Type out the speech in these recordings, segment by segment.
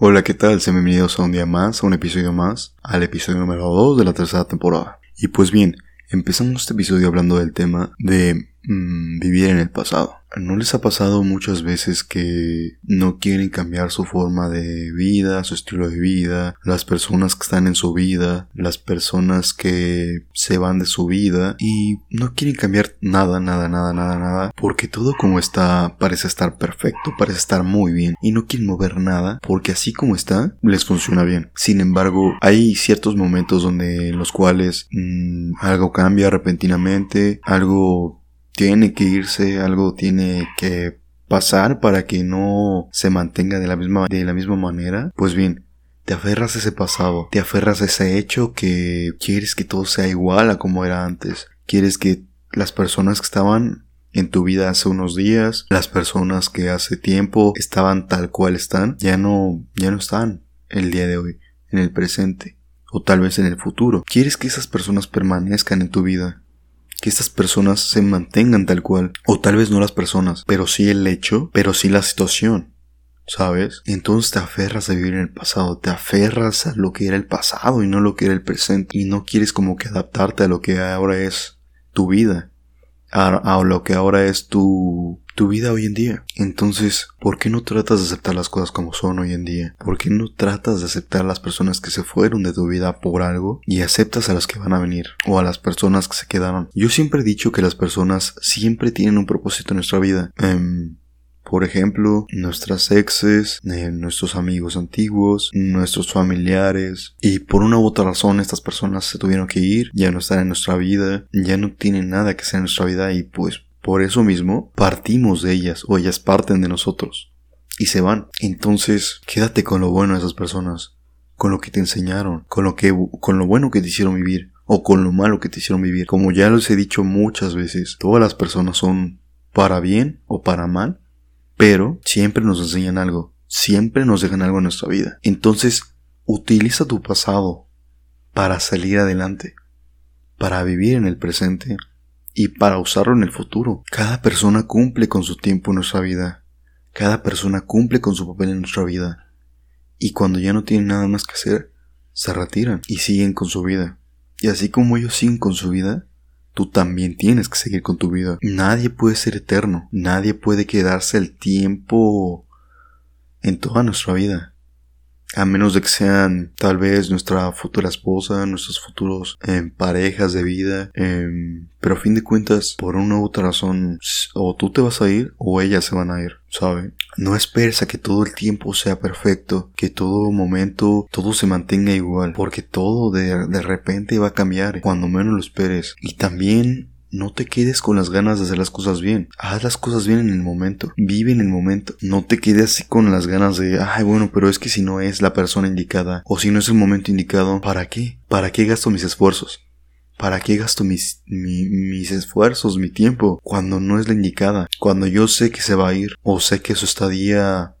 Hola, ¿qué tal? Sean bienvenidos a un día más, a un episodio más, al episodio número 2 de la tercera temporada. Y pues bien, empezamos este episodio hablando del tema de mm, vivir en el pasado. ¿No les ha pasado muchas veces que no quieren cambiar su forma de vida, su estilo de vida, las personas que están en su vida, las personas que se van de su vida y no quieren cambiar nada, nada, nada, nada, nada, porque todo como está parece estar perfecto, parece estar muy bien y no quieren mover nada porque así como está les funciona bien. Sin embargo, hay ciertos momentos donde en los cuales mm, algo cambia repentinamente, algo tiene que irse, algo tiene que pasar para que no se mantenga de la misma, de la misma manera, pues bien, te aferras a ese pasado, te aferras a ese hecho que quieres que todo sea igual a como era antes, quieres que las personas que estaban en tu vida hace unos días, las personas que hace tiempo estaban tal cual están, ya no, ya no están el día de hoy, en el presente, o tal vez en el futuro. Quieres que esas personas permanezcan en tu vida, que estas personas se mantengan tal cual. O tal vez no las personas, pero sí el hecho, pero sí la situación. ¿Sabes? Entonces te aferras a vivir en el pasado, te aferras a lo que era el pasado y no lo que era el presente. Y no quieres como que adaptarte a lo que ahora es tu vida a, lo que ahora es tu, tu vida hoy en día. Entonces, ¿por qué no tratas de aceptar las cosas como son hoy en día? ¿Por qué no tratas de aceptar las personas que se fueron de tu vida por algo y aceptas a las que van a venir o a las personas que se quedaron? Yo siempre he dicho que las personas siempre tienen un propósito en nuestra vida. Em, por ejemplo, nuestras exes, eh, nuestros amigos antiguos, nuestros familiares. Y por una u otra razón estas personas se tuvieron que ir, ya no están en nuestra vida, ya no tienen nada que hacer en nuestra vida y pues por eso mismo partimos de ellas o ellas parten de nosotros y se van. Entonces, quédate con lo bueno de esas personas, con lo que te enseñaron, con lo que con lo bueno que te hicieron vivir o con lo malo que te hicieron vivir. Como ya les he dicho muchas veces, todas las personas son para bien o para mal, pero siempre nos enseñan algo, siempre nos dejan algo en nuestra vida. Entonces, utiliza tu pasado para salir adelante, para vivir en el presente y para usarlo en el futuro. Cada persona cumple con su tiempo en nuestra vida. Cada persona cumple con su papel en nuestra vida. Y cuando ya no tienen nada más que hacer, se retiran y siguen con su vida. Y así como ellos siguen con su vida, tú también tienes que seguir con tu vida. Nadie puede ser eterno, nadie puede quedarse el tiempo en toda nuestra vida. A menos de que sean tal vez nuestra futura esposa, nuestros futuros em, parejas de vida. Em, pero a fin de cuentas, por una u otra razón, o tú te vas a ir o ellas se van a ir, ¿sabe? No esperes a que todo el tiempo sea perfecto, que todo momento todo se mantenga igual, porque todo de, de repente va a cambiar cuando menos lo esperes. Y también no te quedes con las ganas de hacer las cosas bien. Haz las cosas bien en el momento. Vive en el momento. No te quedes así con las ganas de, ay, bueno, pero es que si no es la persona indicada o si no es el momento indicado, ¿para qué? ¿Para qué gasto mis esfuerzos? ¿Para qué gasto mis, mis esfuerzos, mi tiempo, cuando no es la indicada? Cuando yo sé que se va a ir o sé que su estadía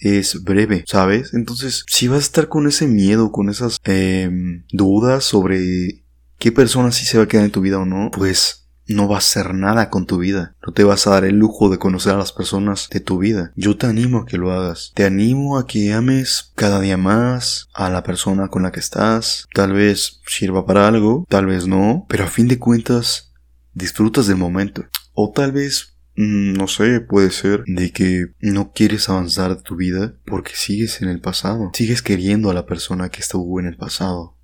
es breve, ¿sabes? Entonces, si vas a estar con ese miedo, con esas em, dudas sobre qué persona sí se va a quedar en tu vida o no, pues no va a hacer nada con tu vida. No te vas a dar el lujo de conocer a las personas de tu vida. Yo te animo a que lo hagas. Te animo a que ames cada día más a la persona con la que estás. Tal vez sirva para algo, tal vez no, pero a fin de cuentas disfrutas del momento. O tal vez mm, no sé, puede ser de que no quieres avanzar de tu vida porque sigues en el pasado. Sigues queriendo a la persona que estuvo en el pasado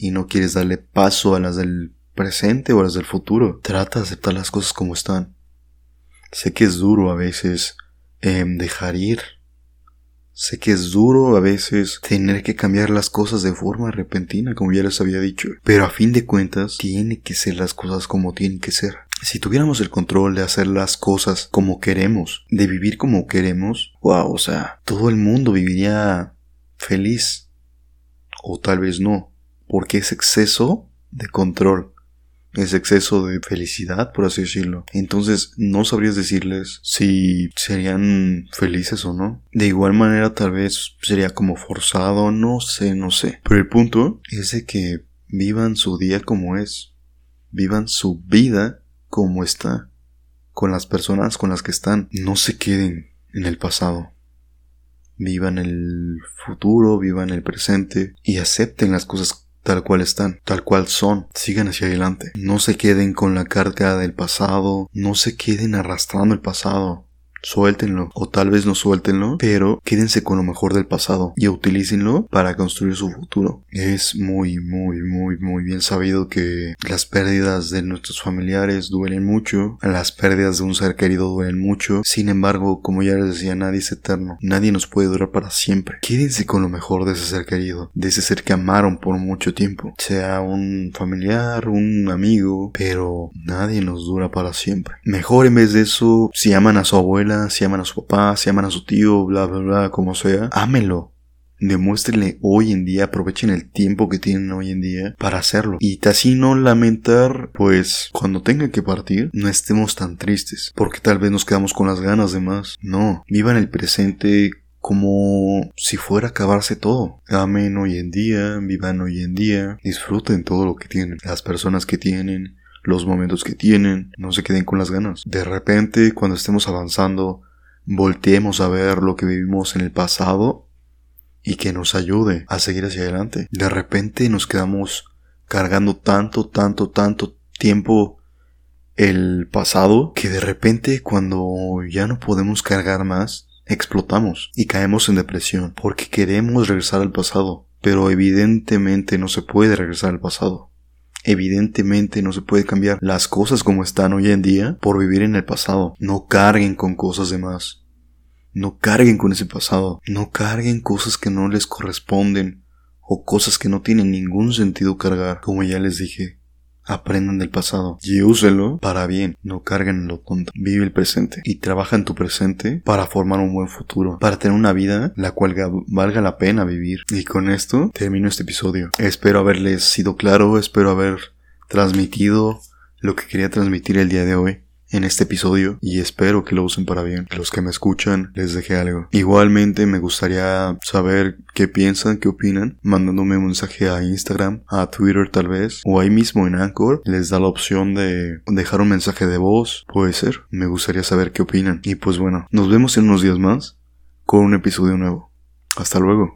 y no quieres darle paso a las del presente o las del futuro. Trata de aceptar las cosas como están. Sé que es duro a veces em, dejar ir. Sé que es duro a veces tener que cambiar las cosas de forma repentina, como ya les había dicho. Pero a fin de cuentas, tiene que ser las cosas como tienen que ser. Si tuviéramos el control de hacer las cosas como queremos, de vivir como queremos, wow, o sea, todo el mundo viviría feliz. O tal vez no, porque es exceso de control ese exceso de felicidad, por así decirlo. Entonces no sabrías decirles si serían felices o no. De igual manera tal vez sería como forzado, no sé, no sé. Pero el punto es de que vivan su día como es. Vivan su vida como está. Con las personas con las que están. No se queden en el pasado. Vivan el futuro, vivan el presente y acepten las cosas tal cual están, tal cual son. Sigan hacia adelante. No se queden con la carga del pasado, no se queden arrastrando el pasado suéltenlo o tal vez no suéltenlo, pero quédense con lo mejor del pasado y utilícenlo para construir su futuro. Es muy, muy, muy, muy bien sabido que las pérdidas de nuestros familiares duelen mucho, las pérdidas de un ser querido duelen mucho, sin embargo, como ya les decía, nadie es eterno, nadie nos puede durar para siempre. Quédense con lo mejor de ese ser querido, de ese ser que amaron por mucho tiempo, sea un familiar, un amigo, pero nadie nos dura para siempre. Mejor en vez de eso, si aman a su abuela, si aman a su papá, si aman a su tío, bla, bla, bla, como sea, ámenlo. Demuéstrenle hoy en día, aprovechen el tiempo que tienen hoy en día para hacerlo. Y así no lamentar, pues cuando tengan que partir, no estemos tan tristes, porque tal vez nos quedamos con las ganas de más. No, vivan el presente como si fuera a acabarse todo. Amen hoy en día, vivan hoy en día, disfruten todo lo que tienen, las personas que tienen, los momentos que tienen, no se queden con las ganas. De repente, cuando estemos avanzando, volteemos a ver lo que vivimos en el pasado y que nos ayude a seguir hacia adelante. De repente nos quedamos cargando tanto, tanto, tanto tiempo el pasado que de repente cuando ya no podemos cargar más, explotamos y caemos en depresión porque queremos regresar al pasado, pero evidentemente no se puede regresar al pasado. Evidentemente no se puede cambiar las cosas como están hoy en día por vivir en el pasado. No carguen con cosas de más. No carguen con ese pasado. No carguen cosas que no les corresponden o cosas que no tienen ningún sentido cargar. Como ya les dije, Aprendan del pasado y úselo para bien. No carguen en lo tonto. Vive el presente y trabaja en tu presente para formar un buen futuro, para tener una vida la cual valga la pena vivir. Y con esto termino este episodio. Espero haberles sido claro, espero haber transmitido lo que quería transmitir el día de hoy en este episodio y espero que lo usen para bien. Los que me escuchan les dejé algo. Igualmente me gustaría saber qué piensan, qué opinan, mandándome un mensaje a Instagram, a Twitter tal vez, o ahí mismo en Anchor les da la opción de dejar un mensaje de voz, puede ser. Me gustaría saber qué opinan. Y pues bueno, nos vemos en unos días más con un episodio nuevo. Hasta luego.